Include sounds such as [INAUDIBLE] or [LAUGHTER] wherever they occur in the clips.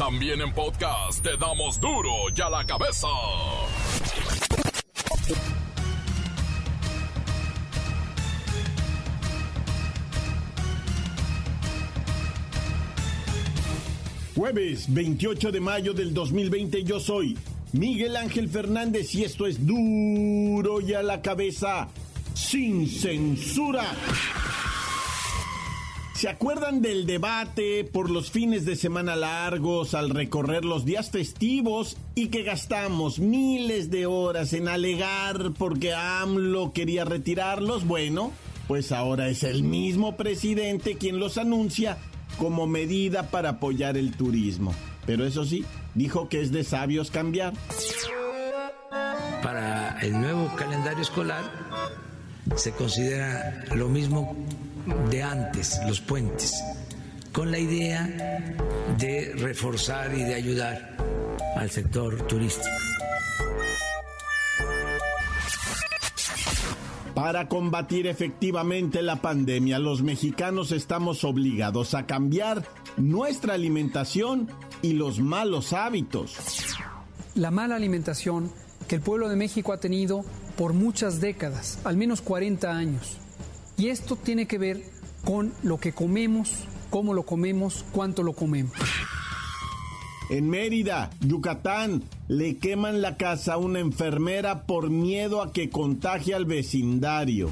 También en podcast te damos duro y a la cabeza. Jueves 28 de mayo del 2020 yo soy Miguel Ángel Fernández y esto es duro y a la cabeza sin censura. ¿Se acuerdan del debate por los fines de semana largos al recorrer los días festivos y que gastamos miles de horas en alegar porque AMLO quería retirarlos? Bueno, pues ahora es el mismo presidente quien los anuncia como medida para apoyar el turismo. Pero eso sí, dijo que es de sabios cambiar. Para el nuevo calendario escolar se considera lo mismo de antes, los puentes, con la idea de reforzar y de ayudar al sector turístico. Para combatir efectivamente la pandemia, los mexicanos estamos obligados a cambiar nuestra alimentación y los malos hábitos. La mala alimentación que el pueblo de México ha tenido por muchas décadas, al menos 40 años. Y esto tiene que ver con lo que comemos, cómo lo comemos, cuánto lo comemos. En Mérida, Yucatán, le queman la casa a una enfermera por miedo a que contagie al vecindario.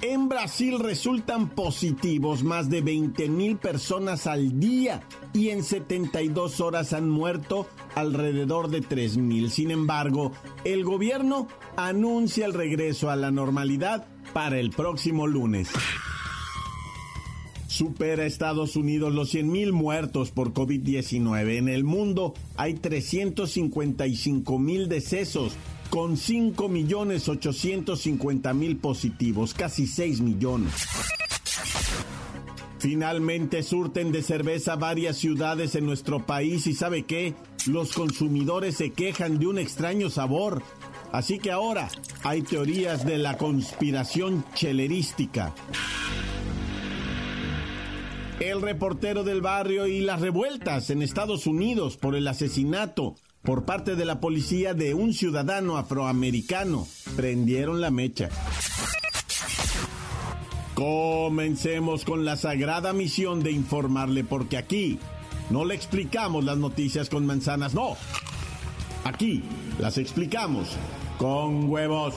En Brasil resultan positivos más de 20 mil personas al día y en 72 horas han muerto alrededor de 3 mil. Sin embargo, el gobierno anuncia el regreso a la normalidad para el próximo lunes. Supera Estados Unidos los 100.000 muertos por COVID-19. En el mundo hay 355.000 decesos, con 5.850.000 positivos, casi 6 millones. Finalmente surten de cerveza varias ciudades en nuestro país y sabe qué, los consumidores se quejan de un extraño sabor. Así que ahora hay teorías de la conspiración chelerística. El reportero del barrio y las revueltas en Estados Unidos por el asesinato por parte de la policía de un ciudadano afroamericano prendieron la mecha. Comencemos con la sagrada misión de informarle porque aquí no le explicamos las noticias con manzanas, no. Aquí las explicamos con huevos.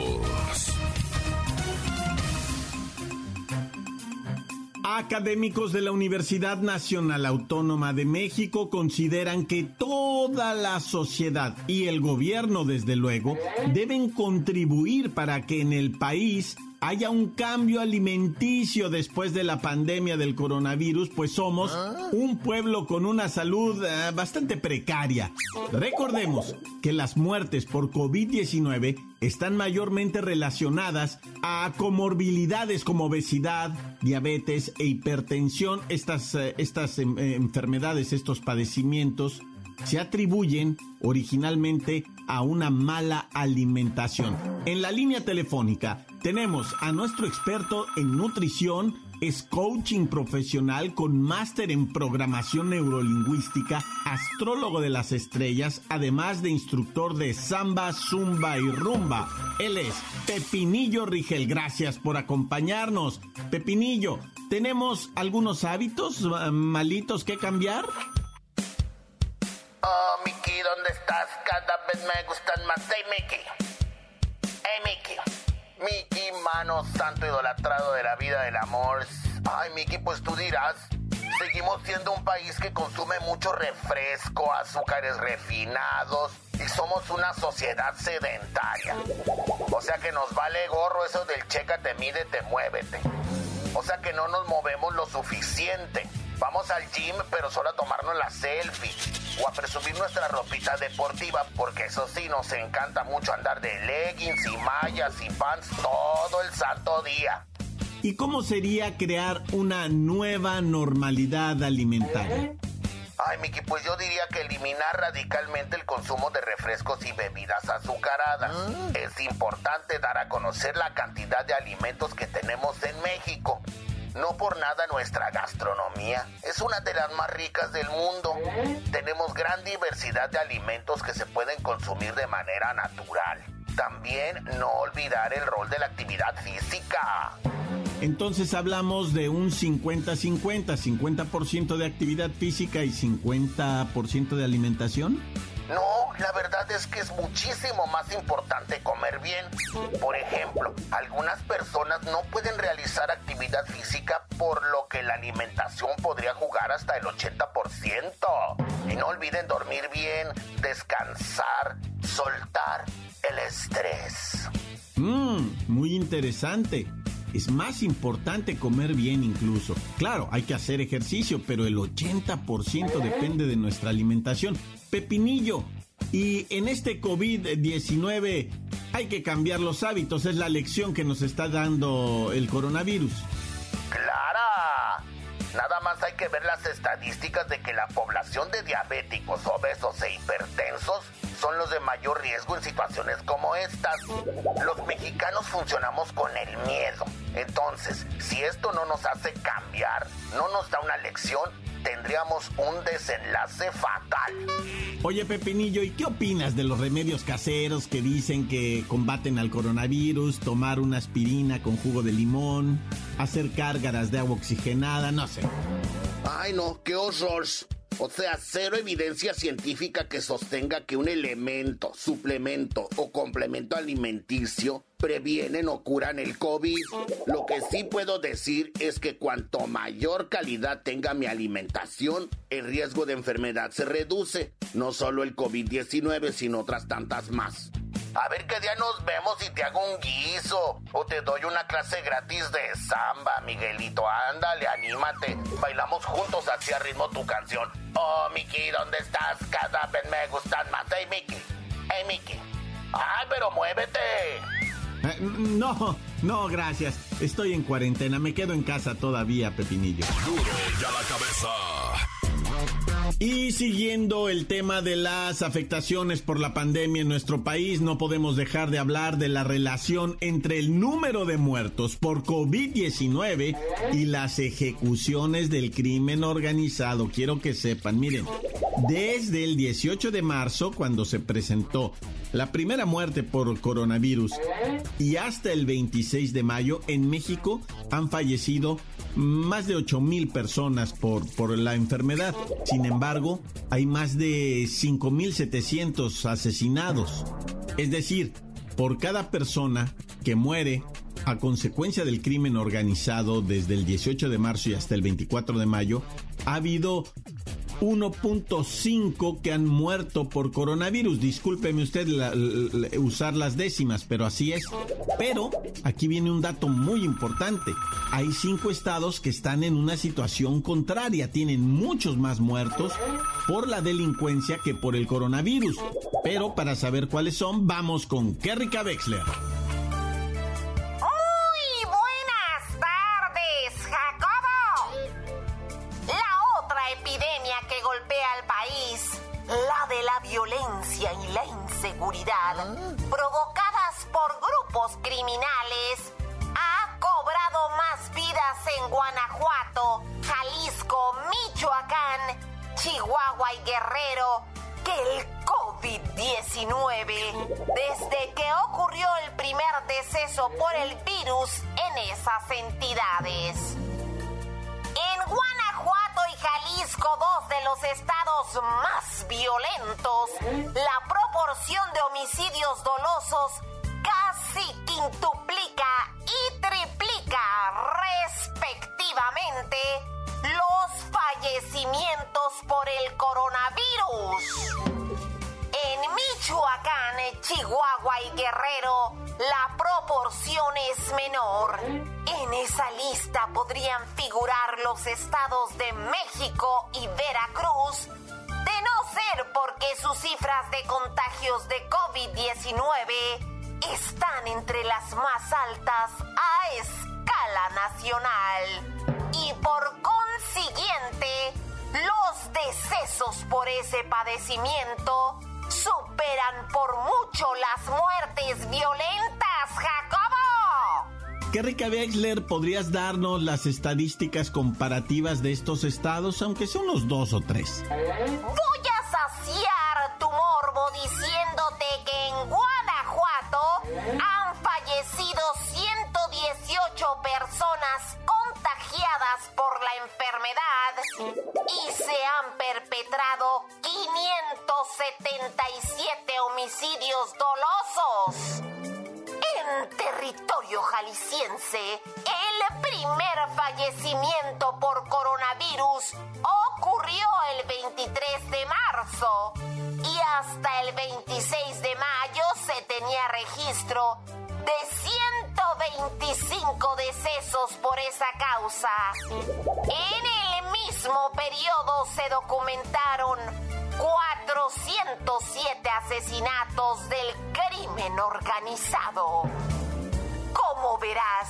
Académicos de la Universidad Nacional Autónoma de México consideran que toda la sociedad y el gobierno, desde luego, deben contribuir para que en el país haya un cambio alimenticio después de la pandemia del coronavirus, pues somos un pueblo con una salud eh, bastante precaria. Recordemos que las muertes por COVID-19 están mayormente relacionadas a comorbilidades como obesidad, diabetes e hipertensión. Estas, eh, estas em, eh, enfermedades, estos padecimientos se atribuyen originalmente a una mala alimentación. En la línea telefónica tenemos a nuestro experto en nutrición, es coaching profesional con máster en programación neurolingüística, astrólogo de las estrellas, además de instructor de samba, zumba y rumba. Él es Pepinillo Rigel. Gracias por acompañarnos. Pepinillo, ¿tenemos algunos hábitos malitos que cambiar? Oh, Mickey, ¿dónde estás? Cada vez me gustan más. Hey, Mickey. Hey, Mickey. Mickey, mano santo idolatrado de la vida del amor. Ay, Mickey, pues tú dirás. Seguimos siendo un país que consume mucho refresco, azúcares refinados y somos una sociedad sedentaria. O sea que nos vale gorro eso del chécate, mídete, muévete. O sea que no nos movemos lo suficiente. Vamos al gym, pero solo a tomarnos la selfie o a presumir nuestra ropita deportiva, porque eso sí, nos encanta mucho andar de leggings y mallas y pants todo el santo día. ¿Y cómo sería crear una nueva normalidad alimentaria? Ay, Miki, pues yo diría que eliminar radicalmente el consumo de refrescos y bebidas azucaradas. Ah. Es importante dar a conocer la cantidad de alimentos que tenemos en México. No por nada nuestra gastronomía es una de las más ricas del mundo. Tenemos gran diversidad de alimentos que se pueden consumir de manera natural. También no olvidar el rol de la actividad física. Entonces hablamos de un 50-50, 50%, de actividad física y 50% de alimentación. No, la verdad es que es muchísimo más importante comer bien. Por ejemplo, algunas personas no pueden realizar actividad física por lo que la alimentación podría jugar hasta el 80%. Y no olviden dormir bien, descansar, soltar el estrés. Mmm, muy interesante es más importante comer bien incluso. Claro, hay que hacer ejercicio, pero el 80% depende de nuestra alimentación. Pepinillo, y en este COVID-19 hay que cambiar los hábitos, es la lección que nos está dando el coronavirus. Clara, nada más hay que ver las estadísticas de que la población de diabéticos, obesos e hipertensos son los de mayor riesgo en situaciones como estas. Los mexicanos funcionamos con el miedo. Entonces, si esto no nos hace cambiar, no nos da una lección, tendríamos un desenlace fatal. Oye, Pepinillo, ¿y qué opinas de los remedios caseros que dicen que combaten al coronavirus, tomar una aspirina con jugo de limón, hacer cárgaras de agua oxigenada, no sé? Ay, no, qué horror. O sea, cero evidencia científica que sostenga que un elemento, suplemento o complemento alimenticio previenen o curan el COVID. Lo que sí puedo decir es que cuanto mayor calidad tenga mi alimentación, el riesgo de enfermedad se reduce. No solo el COVID-19, sino otras tantas más. A ver qué día nos vemos y te hago un guiso. O te doy una clase gratis de samba, Miguelito. Ándale, anímate. Bailamos juntos hacia ritmo tu canción. Oh, Miki, ¿dónde estás? Cada vez me gustan más. Hey, Miki. Hey, Miki. Ay, pero muévete. Eh, no, no, gracias. Estoy en cuarentena. Me quedo en casa todavía, Pepinillo. Duro ya la cabeza. Y siguiendo el tema de las afectaciones por la pandemia en nuestro país, no podemos dejar de hablar de la relación entre el número de muertos por COVID-19 y las ejecuciones del crimen organizado. Quiero que sepan, miren, desde el 18 de marzo, cuando se presentó la primera muerte por coronavirus y hasta el 26 de mayo, en México han fallecido más de 8 mil personas por, por la enfermedad. Sin embargo, hay más de 5.700 asesinados. Es decir, por cada persona que muere a consecuencia del crimen organizado desde el 18 de marzo y hasta el 24 de mayo, ha habido 1.5 que han muerto por coronavirus. Discúlpeme usted usar las décimas, pero así es. Pero aquí viene un dato muy importante. Hay cinco estados que están en una situación contraria. Tienen muchos más muertos por la delincuencia que por el coronavirus. Pero para saber cuáles son, vamos con Kerrika Wexler. La inseguridad provocadas por grupos criminales ha cobrado más vidas en Guanajuato, Jalisco, Michoacán, Chihuahua y Guerrero que el COVID-19 desde que ocurrió el primer deceso por el virus en esas entidades. Jalisco, dos de los estados más violentos, la proporción de homicidios dolosos casi quintuplica y triplica respectivamente los fallecimientos por el coronavirus. En Michoacán, Chihuahua y Guerrero, la proporción es menor. En esa lista podrían figurar los estados de México y Veracruz, de no ser porque sus cifras de contagios de COVID-19 están entre las más altas a escala nacional. Y por consiguiente, los decesos por ese padecimiento superan por mucho las muertes violentas, Jacobo. ¿Qué Wexler, ¿podrías darnos las estadísticas comparativas de estos estados, aunque son unos dos o tres? Voy a saciar tu morbo diciéndote que en Guanajuato han fallecido 118 personas por la enfermedad y se han perpetrado 577 homicidios dolosos. En territorio jalisciense, el primer fallecimiento por coronavirus ocurrió el 23 de marzo y hasta el 26 de mayo se tenía registro de 125 decesos por esa causa. En el mismo periodo se documentaron 407 asesinatos del crimen organizado. Como verás,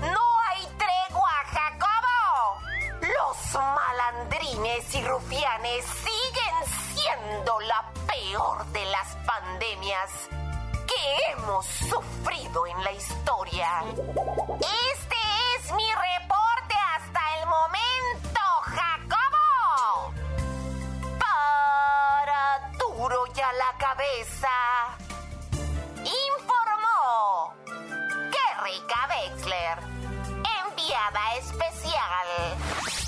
no hay tregua, Jacobo. Los malandrines y rufianes siguen siendo la peor de las pandemias que hemos sufrido en la historia. Este es mi reporte hasta el momento, Jacobo. Para duro ya la cabeza. Informó Kerrika Wexler, enviada especial.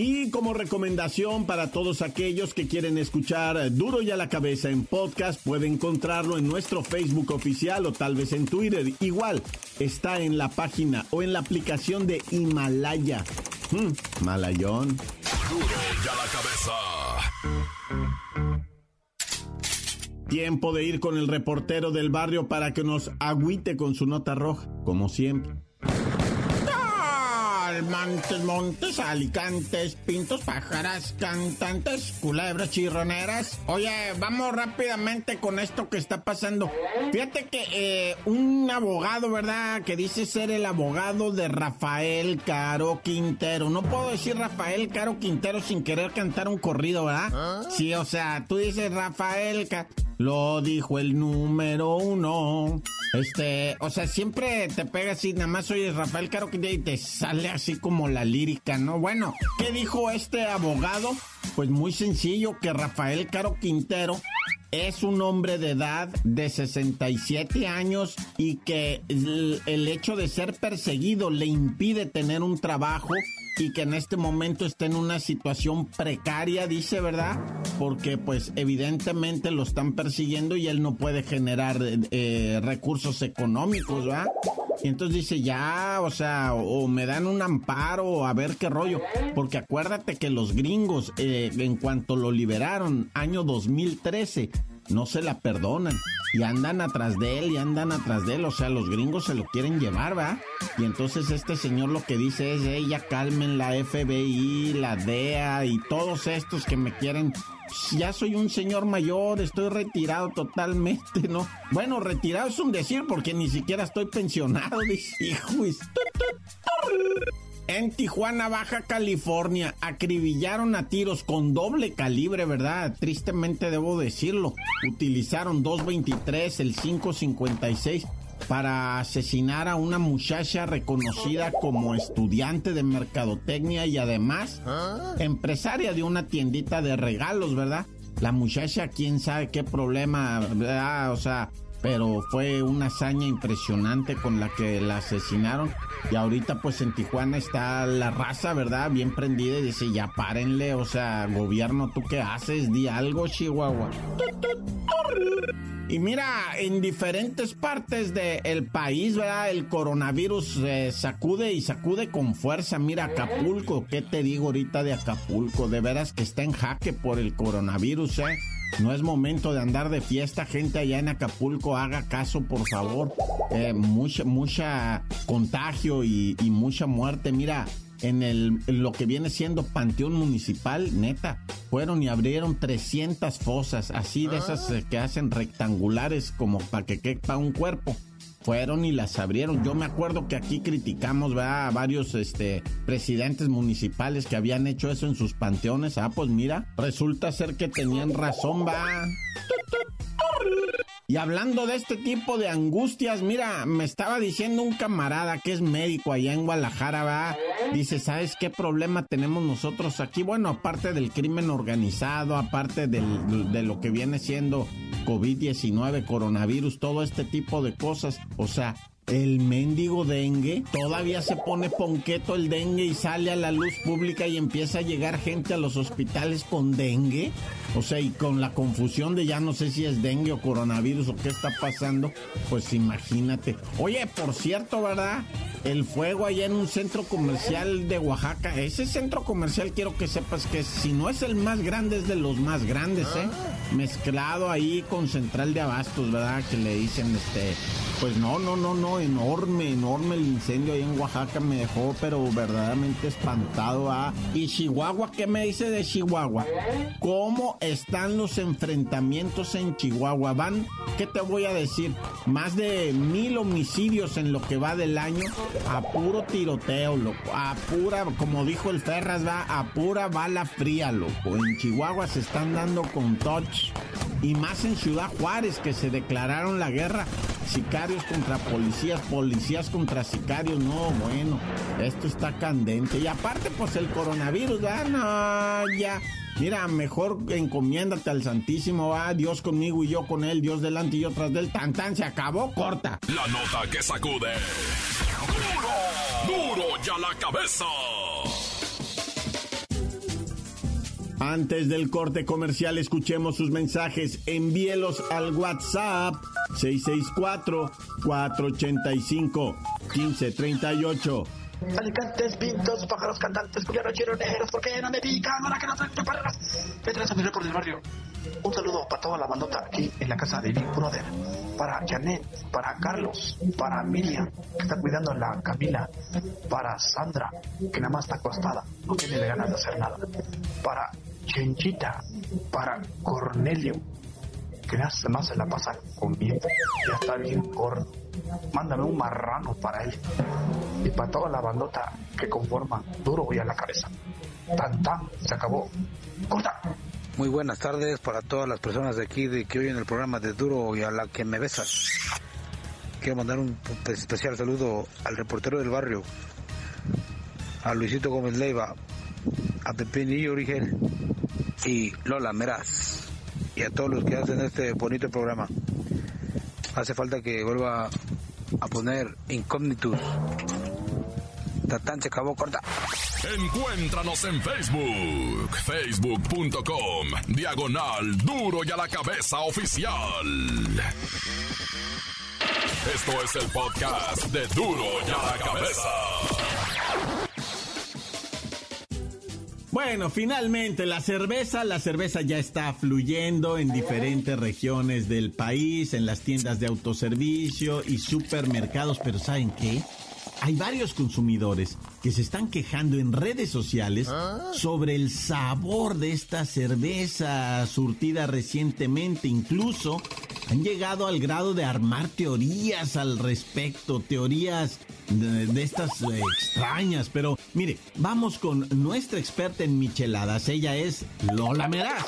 Y como recomendación para todos aquellos que quieren escuchar Duro y a la cabeza en podcast, puede encontrarlo en nuestro Facebook oficial o tal vez en Twitter. Igual, está en la página o en la aplicación de Himalaya. Hmm, Malayón. Duro y a la cabeza. Tiempo de ir con el reportero del barrio para que nos agüite con su nota roja, como siempre. Montes, montes, alicantes, pintos, pájaras, cantantes, culebras, chirroneras. Oye, vamos rápidamente con esto que está pasando. Fíjate que eh, un abogado, ¿verdad? Que dice ser el abogado de Rafael Caro Quintero. No puedo decir Rafael Caro Quintero sin querer cantar un corrido, ¿verdad? Sí, o sea, tú dices Rafael Caro. Lo dijo el número uno. Este, o sea, siempre te pega así, nada más oyes Rafael Caro y te sale así como la lírica, ¿no? Bueno, ¿qué dijo este abogado? Pues muy sencillo, que Rafael Caro Quintero es un hombre de edad de 67 años y que el hecho de ser perseguido le impide tener un trabajo y que en este momento está en una situación precaria, dice, ¿verdad? Porque pues evidentemente lo están persiguiendo y él no puede generar eh, recursos económicos, ¿verdad? Y entonces dice, ya, o sea, o, me dan un amparo, a ver qué rollo. Porque acuérdate que los gringos, eh, en cuanto lo liberaron, año 2013, no se la perdonan. Y andan atrás de él y andan atrás de él. O sea, los gringos se lo quieren llevar, ¿va? Y entonces este señor lo que dice es, ella calmen la FBI, la DEA y todos estos que me quieren ya soy un señor mayor, estoy retirado totalmente, ¿no? Bueno, retirado es un decir porque ni siquiera estoy pensionado, [LAUGHS] dice, hijo. En Tijuana, Baja California, acribillaron a tiros con doble calibre, ¿verdad? Tristemente debo decirlo. Utilizaron 223, el 556 para asesinar a una muchacha reconocida como estudiante de mercadotecnia y además empresaria de una tiendita de regalos, ¿verdad? La muchacha, quién sabe qué problema, ¿verdad? O sea, pero fue una hazaña impresionante con la que la asesinaron. Y ahorita pues en Tijuana está la raza, ¿verdad? Bien prendida y dice, ya párenle, o sea, gobierno, ¿tú qué haces? Di algo, Chihuahua. Y mira, en diferentes partes del país, ¿verdad? El coronavirus eh, sacude y sacude con fuerza. Mira, Acapulco, ¿qué te digo ahorita de Acapulco? De veras que está en jaque por el coronavirus, ¿eh? No es momento de andar de fiesta, gente allá en Acapulco, haga caso, por favor. Eh, mucha, mucha contagio y, mucha muerte. Mira, en, el, lo que viene siendo Panteón Municipal, neta, fueron y abrieron 300 fosas, así de esas eh, que hacen rectangulares como para que quepa un cuerpo fueron y las abrieron. Yo me acuerdo que aquí criticamos a varios este, presidentes municipales que habían hecho eso en sus panteones. Ah, pues mira, resulta ser que tenían razón, va. Y hablando de este tipo de angustias, mira, me estaba diciendo un camarada que es médico allá en Guadalajara, va. Dice, ¿sabes qué problema tenemos nosotros aquí? Bueno, aparte del crimen organizado, aparte de lo que viene siendo COVID-19, coronavirus, todo este tipo de cosas. O sea, el mendigo dengue, todavía se pone ponqueto el dengue y sale a la luz pública y empieza a llegar gente a los hospitales con dengue. O sea, y con la confusión de ya no sé si es dengue o coronavirus o qué está pasando, pues imagínate. Oye, por cierto, ¿verdad? El fuego allá en un centro comercial de Oaxaca. Ese centro comercial quiero que sepas que si no es el más grande, es de los más grandes, ¿eh? Mezclado ahí con central de abastos, ¿verdad? Que le dicen, este, pues no, no, no, no, enorme, enorme el incendio ahí en Oaxaca me dejó, pero verdaderamente espantado. ¿ah? ¿Y Chihuahua qué me dice de Chihuahua? ¿Cómo están los enfrentamientos en Chihuahua? Van, ¿qué te voy a decir? Más de mil homicidios en lo que va del año a puro tiroteo, loco. A pura, como dijo el Ferras, va a pura bala fría, loco. En Chihuahua se están dando con touch. Y más en Ciudad Juárez, que se declararon la guerra sicarios contra policías, policías contra sicarios, no, bueno, esto está candente. Y aparte, pues el coronavirus, ya no, ya. Mira, mejor encomiéndate al Santísimo, va, Dios conmigo y yo con él, Dios delante y yo tras del tan tan, se acabó, corta. La nota que sacude. Duro, duro ya la cabeza. Antes del corte comercial, escuchemos sus mensajes. Envíelos al WhatsApp 664-485-1538. Alicantes, pintos, pájaros cantantes, culianos chironeros, ¿por qué no me pican? Ahora que no traigo parras. Detrás a mi por del barrio. Un saludo para toda la bandota aquí en la casa de Big Brother. Para Janet, para Carlos, para Miriam, que está cuidando a la Camila. Para Sandra, que nada más está acostada, no tiene ganas de hacer nada. Para Chenchita, para Cornelio, que nada más se la pasa comiendo, ya está bien gordo. Mándame un marrano para él. Y para toda la bandota que conforma duro y a la cabeza. Tan tan, se acabó. Corta. Muy buenas tardes para todas las personas de aquí de que oyen el programa de Duro y a la que me besas. Quiero mandar un especial saludo al reportero del barrio, a Luisito Gómez Leiva, a Pepinillo Origen y Lola Meraz y a todos los que hacen este bonito programa. Hace falta que vuelva a poner Incógnitus. Tatán se acabó corta. Encuéntranos en Facebook, facebook.com, diagonal duro y a la cabeza oficial. Esto es el podcast de duro y a la cabeza. Bueno, finalmente la cerveza, la cerveza ya está fluyendo en diferentes regiones del país, en las tiendas de autoservicio y supermercados, pero ¿saben qué? Hay varios consumidores que se están quejando en redes sociales sobre el sabor de esta cerveza surtida recientemente. Incluso han llegado al grado de armar teorías al respecto, teorías de, estas eh, extrañas. Pero mire, vamos con nuestra experta en micheladas. Ella es Lola Meraz.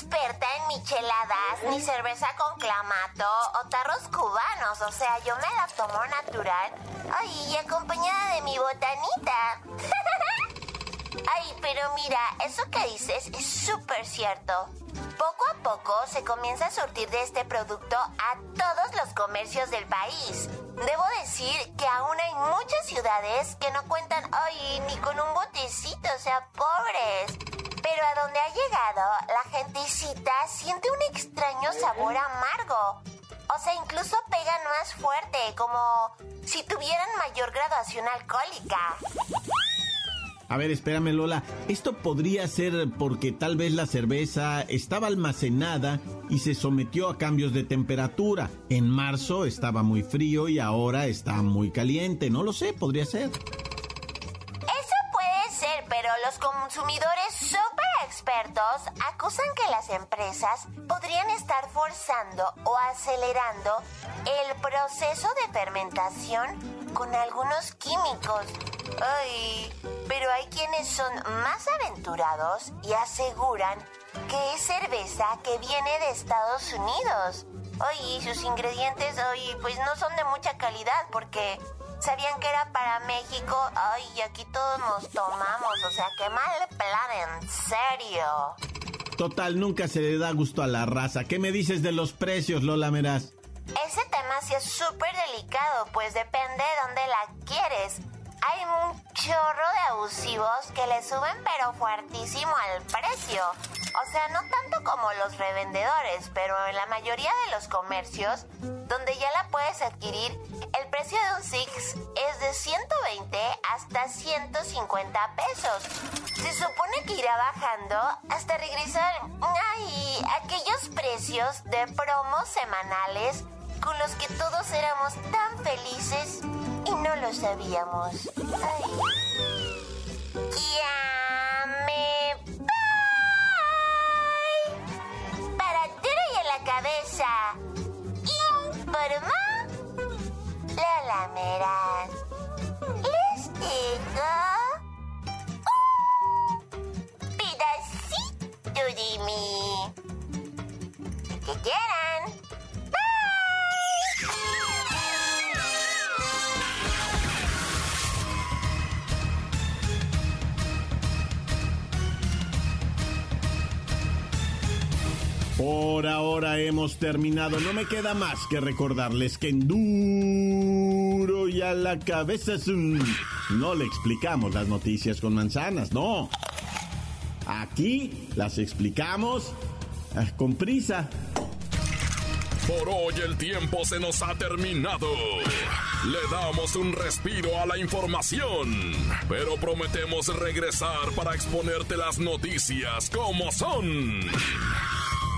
Experta en micheladas, ni cerveza con clamato o tarros cubanos. O sea, yo me la tomo natural. Ay, acompañada de mi botanita. [LAUGHS] Ay, pero mira, eso que dices es súper cierto. Poco a poco se comienza a surtir de este producto a todos los comercios del país. Debo decir que aún hay muchas ciudades que no cuentan, ay, ni con un botecito, o sea, pobres. Pero a donde ha llegado, la gentecita siente un extraño sabor amargo. O sea, incluso pegan más fuerte, como si tuvieran mayor graduación alcohólica. A ver, espérame Lola, esto podría ser porque tal vez la cerveza estaba almacenada y se sometió a cambios de temperatura. En marzo estaba muy frío y ahora está muy caliente, no lo sé, podría ser. Eso puede ser, pero los consumidores acusan que las empresas podrían estar forzando o acelerando el proceso de fermentación con algunos químicos. Ay, pero hay quienes son más aventurados y aseguran que es cerveza que viene de Estados Unidos. Ay, sus ingredientes, ay, pues no son de mucha calidad porque sabían que era para México. Ay, y aquí todos nos tomamos, o sea, qué mal plan, en serio. Total, nunca se le da gusto a la raza. ¿Qué me dices de los precios, Lola Meraz? Ese tema sí es súper delicado, pues depende de dónde la quieres. Hay un chorro de abusivos que le suben pero fuertísimo al precio. O sea, no tanto como los revendedores, pero en la mayoría de los comercios donde ya la puedes adquirir, el precio de un Six es de 120 hasta 150 pesos. Se supone que irá bajando hasta regresar ay, aquellos precios de promos semanales con los que todos éramos tan felices y no lo sabíamos. Ay. Lamerán. Les digo. Un pedacito de mí. Que quieran. Por ahora hemos terminado. No me queda más que recordarles que en y a la cabeza. No le explicamos las noticias con manzanas, no. Aquí las explicamos eh, con prisa. Por hoy el tiempo se nos ha terminado. Le damos un respiro a la información, pero prometemos regresar para exponerte las noticias como son.